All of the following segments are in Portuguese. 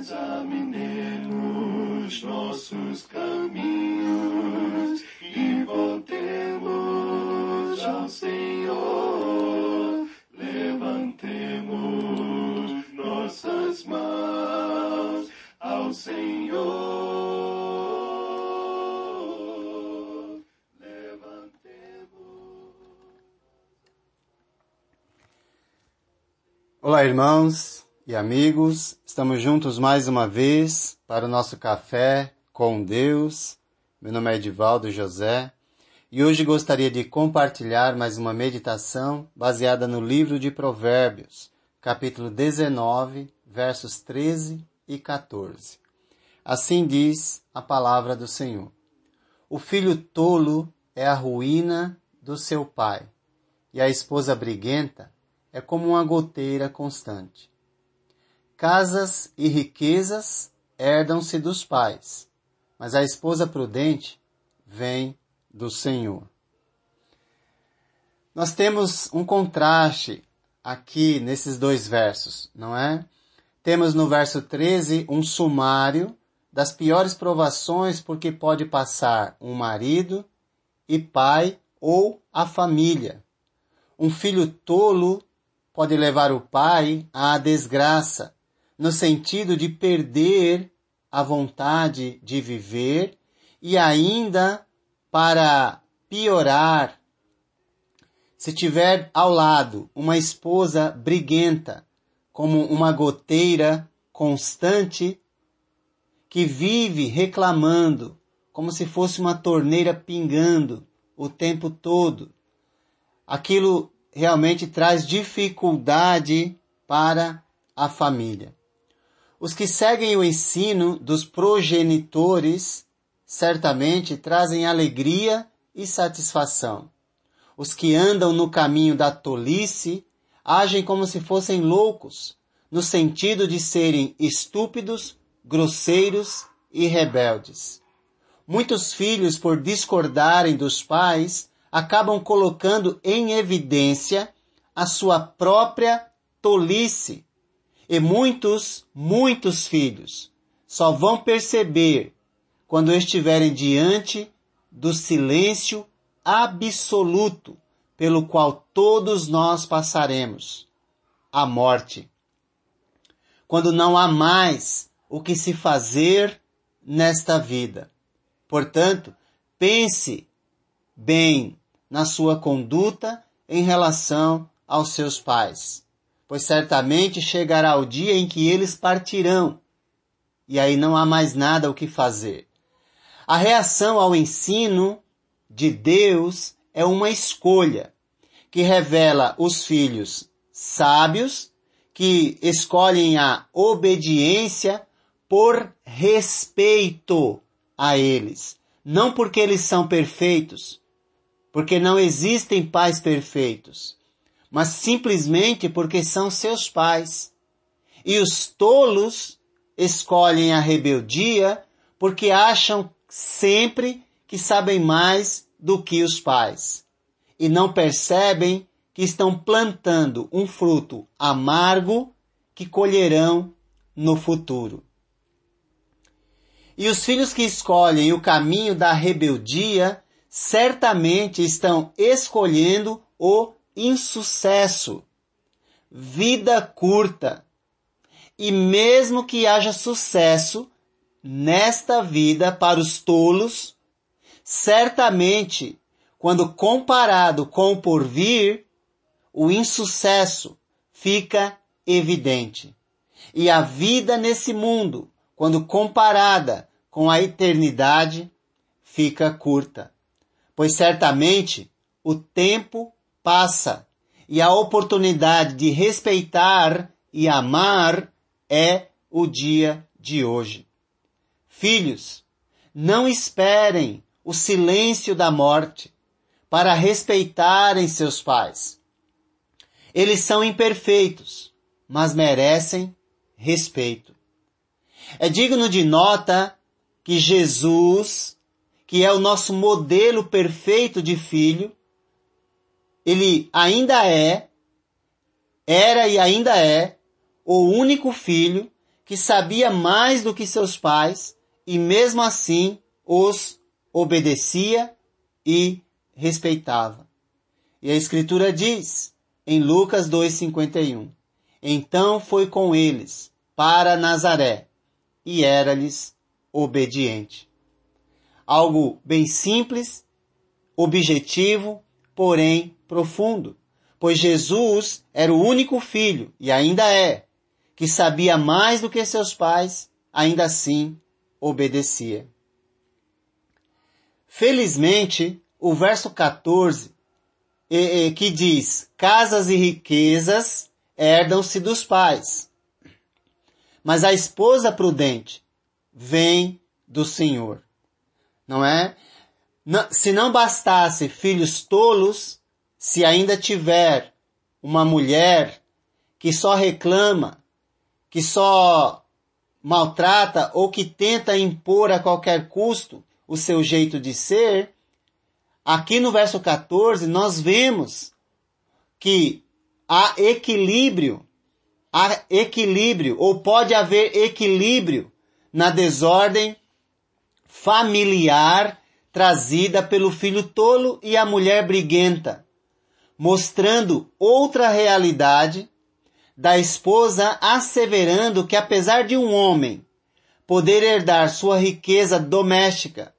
Examinemos nossos caminhos e voltemos ao Senhor. Levantemos nossas mãos ao Senhor. Levantemos. Olá, irmãos e amigos. Estamos juntos mais uma vez para o nosso café com Deus. Meu nome é Edivaldo José e hoje gostaria de compartilhar mais uma meditação baseada no livro de Provérbios, capítulo 19, versos 13 e 14. Assim diz a palavra do Senhor. O filho tolo é a ruína do seu pai, e a esposa briguenta é como uma goteira constante. Casas e riquezas herdam-se dos pais, mas a esposa prudente vem do Senhor. Nós temos um contraste aqui nesses dois versos, não é? Temos no verso 13 um sumário das piores provações por que pode passar um marido e pai ou a família. Um filho tolo pode levar o pai à desgraça, no sentido de perder a vontade de viver e ainda para piorar, se tiver ao lado uma esposa briguenta, como uma goteira constante que vive reclamando, como se fosse uma torneira pingando o tempo todo. Aquilo realmente traz dificuldade para a família. Os que seguem o ensino dos progenitores certamente trazem alegria e satisfação. Os que andam no caminho da tolice agem como se fossem loucos, no sentido de serem estúpidos, grosseiros e rebeldes. Muitos filhos, por discordarem dos pais, acabam colocando em evidência a sua própria tolice e muitos, muitos filhos só vão perceber quando estiverem diante do silêncio absoluto pelo qual todos nós passaremos a morte. Quando não há mais o que se fazer nesta vida. Portanto, pense bem na sua conduta em relação aos seus pais pois certamente chegará o dia em que eles partirão, e aí não há mais nada o que fazer. A reação ao ensino de Deus é uma escolha que revela os filhos sábios que escolhem a obediência por respeito a eles, não porque eles são perfeitos, porque não existem pais perfeitos, mas simplesmente porque são seus pais. E os tolos escolhem a rebeldia porque acham sempre que sabem mais do que os pais e não percebem que estão plantando um fruto amargo que colherão no futuro. E os filhos que escolhem o caminho da rebeldia certamente estão escolhendo o insucesso, vida curta. E mesmo que haja sucesso nesta vida para os tolos, certamente, quando comparado com o porvir, o insucesso fica evidente. E a vida nesse mundo, quando comparada com a eternidade, fica curta. Pois certamente o tempo passa e a oportunidade de respeitar e amar é o dia de hoje. Filhos, não esperem o silêncio da morte para respeitarem seus pais. Eles são imperfeitos, mas merecem respeito. É digno de nota que Jesus, que é o nosso modelo perfeito de filho, ele ainda é, era e ainda é, o único filho que sabia mais do que seus pais e mesmo assim os obedecia e respeitava. E a Escritura diz, em Lucas 2,51, Então foi com eles para Nazaré e era-lhes obediente. Algo bem simples, objetivo, porém profundo, pois Jesus era o único filho, e ainda é, que sabia mais do que seus pais, ainda assim obedecia. Felizmente, o verso 14, que diz, casas e riquezas herdam-se dos pais. Mas a esposa prudente vem do Senhor. Não é? Se não bastasse filhos tolos, se ainda tiver uma mulher que só reclama, que só maltrata ou que tenta impor a qualquer custo o seu jeito de ser, aqui no verso 14 nós vemos que há equilíbrio, há equilíbrio, ou pode haver equilíbrio na desordem familiar trazida pelo filho tolo e a mulher briguenta, mostrando outra realidade da esposa asseverando que apesar de um homem poder herdar sua riqueza doméstica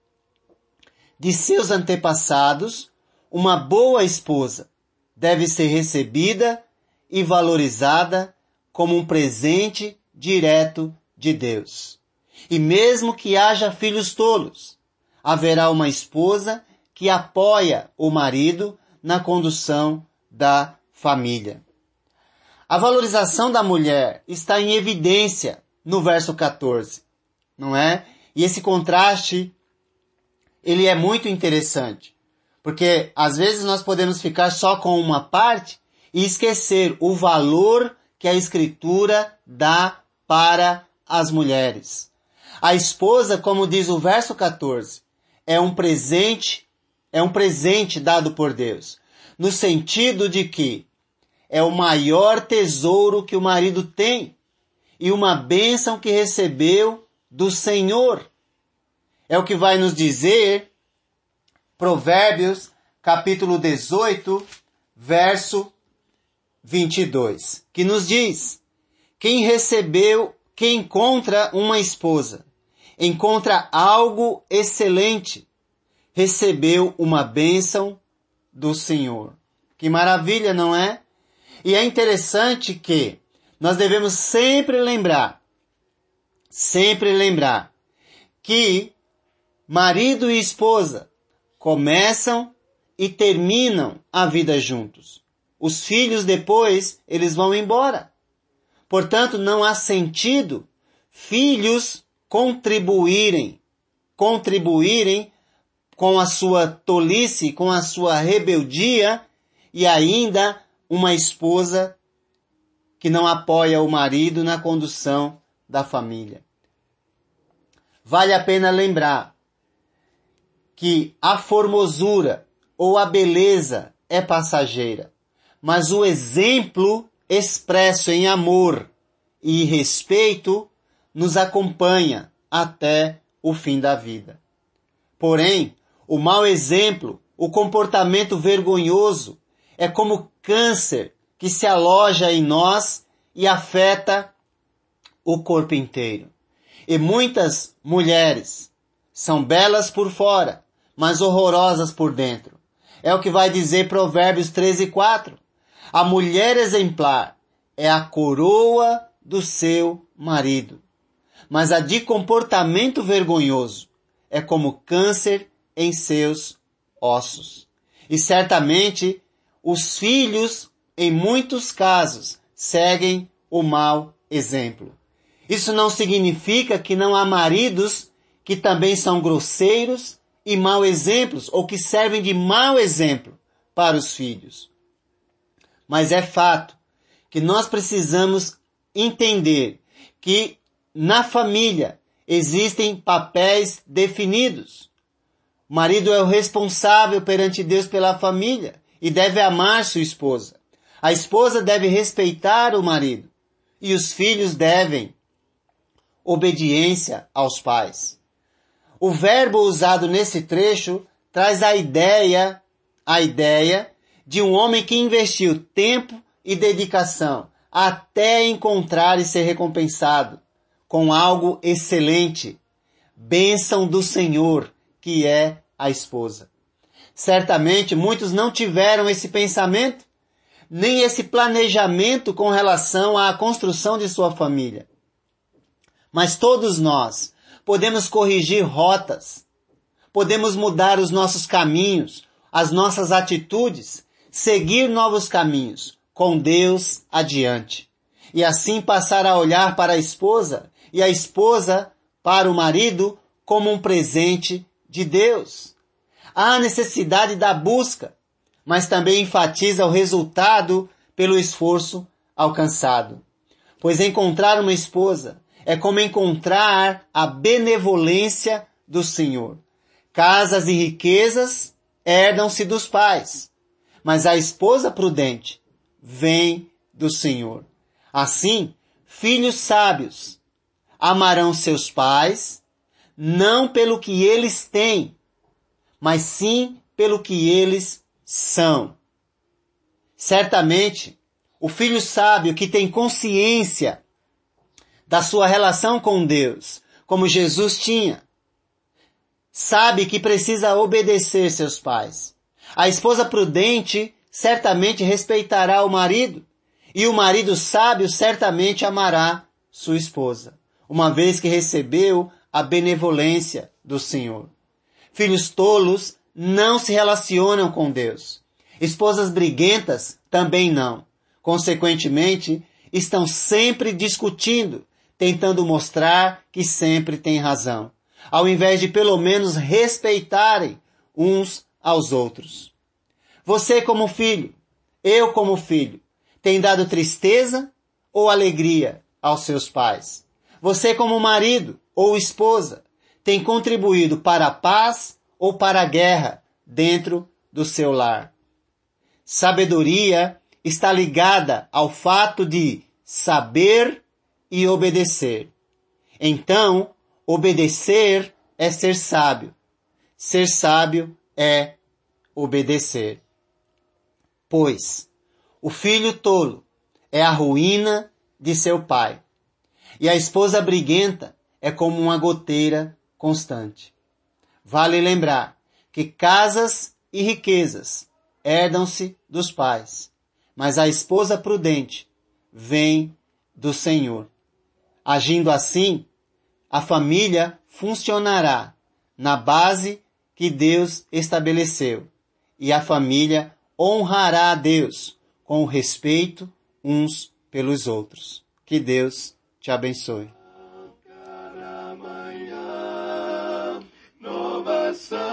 de seus antepassados, uma boa esposa deve ser recebida e valorizada como um presente direto de Deus. E mesmo que haja filhos tolos, haverá uma esposa que apoia o marido na condução da família. A valorização da mulher está em evidência no verso 14, não é? E esse contraste, ele é muito interessante, porque às vezes nós podemos ficar só com uma parte e esquecer o valor que a escritura dá para as mulheres. A esposa, como diz o verso 14, é um presente, é um presente dado por Deus, no sentido de que é o maior tesouro que o marido tem e uma bênção que recebeu do Senhor. É o que vai nos dizer Provérbios, capítulo 18, verso 22, que nos diz: Quem recebeu, quem encontra uma esposa, encontra algo excelente, recebeu uma bênção do Senhor. Que maravilha, não é? E é interessante que nós devemos sempre lembrar, sempre lembrar, que marido e esposa começam e terminam a vida juntos. Os filhos depois, eles vão embora. Portanto, não há sentido filhos contribuírem, contribuírem com a sua tolice, com a sua rebeldia e ainda uma esposa que não apoia o marido na condução da família. Vale a pena lembrar que a formosura ou a beleza é passageira, mas o exemplo expresso em amor e respeito nos acompanha até o fim da vida. Porém, o mau exemplo, o comportamento vergonhoso, é como câncer que se aloja em nós e afeta o corpo inteiro. E muitas mulheres são belas por fora, mas horrorosas por dentro. É o que vai dizer Provérbios 13, 4. A mulher exemplar é a coroa do seu marido, mas a de comportamento vergonhoso é como câncer em seus ossos. E certamente os filhos, em muitos casos, seguem o mau exemplo. Isso não significa que não há maridos que também são grosseiros e mau exemplos ou que servem de mau exemplo para os filhos. Mas é fato que nós precisamos entender que na família existem papéis definidos. O marido é o responsável perante Deus pela família e deve amar sua esposa. A esposa deve respeitar o marido e os filhos devem obediência aos pais. O verbo usado nesse trecho traz a ideia, a ideia de um homem que investiu tempo e dedicação até encontrar e ser recompensado com algo excelente, bênção do Senhor, que é a esposa. Certamente muitos não tiveram esse pensamento, nem esse planejamento com relação à construção de sua família. Mas todos nós podemos corrigir rotas, podemos mudar os nossos caminhos, as nossas atitudes, seguir novos caminhos, com Deus adiante. E assim passar a olhar para a esposa e a esposa para o marido como um presente de Deus. Há necessidade da busca, mas também enfatiza o resultado pelo esforço alcançado. Pois encontrar uma esposa é como encontrar a benevolência do Senhor. Casas e riquezas herdam-se dos pais, mas a esposa prudente vem do Senhor. Assim, filhos sábios amarão seus pais, não pelo que eles têm, mas sim pelo que eles são. Certamente, o filho sábio que tem consciência da sua relação com Deus, como Jesus tinha, sabe que precisa obedecer seus pais. A esposa prudente certamente respeitará o marido, e o marido sábio certamente amará sua esposa, uma vez que recebeu a benevolência do Senhor. Filhos tolos não se relacionam com Deus. Esposas briguentas também não. Consequentemente, estão sempre discutindo, tentando mostrar que sempre têm razão, ao invés de pelo menos respeitarem uns aos outros. Você como filho, eu como filho, tem dado tristeza ou alegria aos seus pais? Você como marido ou esposa, tem contribuído para a paz ou para a guerra dentro do seu lar? Sabedoria está ligada ao fato de saber e obedecer. Então, obedecer é ser sábio. Ser sábio é obedecer. Pois o filho tolo é a ruína de seu pai, e a esposa briguenta é como uma goteira constante. Vale lembrar que casas e riquezas herdam-se dos pais, mas a esposa prudente vem do Senhor. Agindo assim, a família funcionará na base que Deus estabeleceu e a família honrará a Deus com respeito uns pelos outros. Que Deus te abençoe. Yes, sun.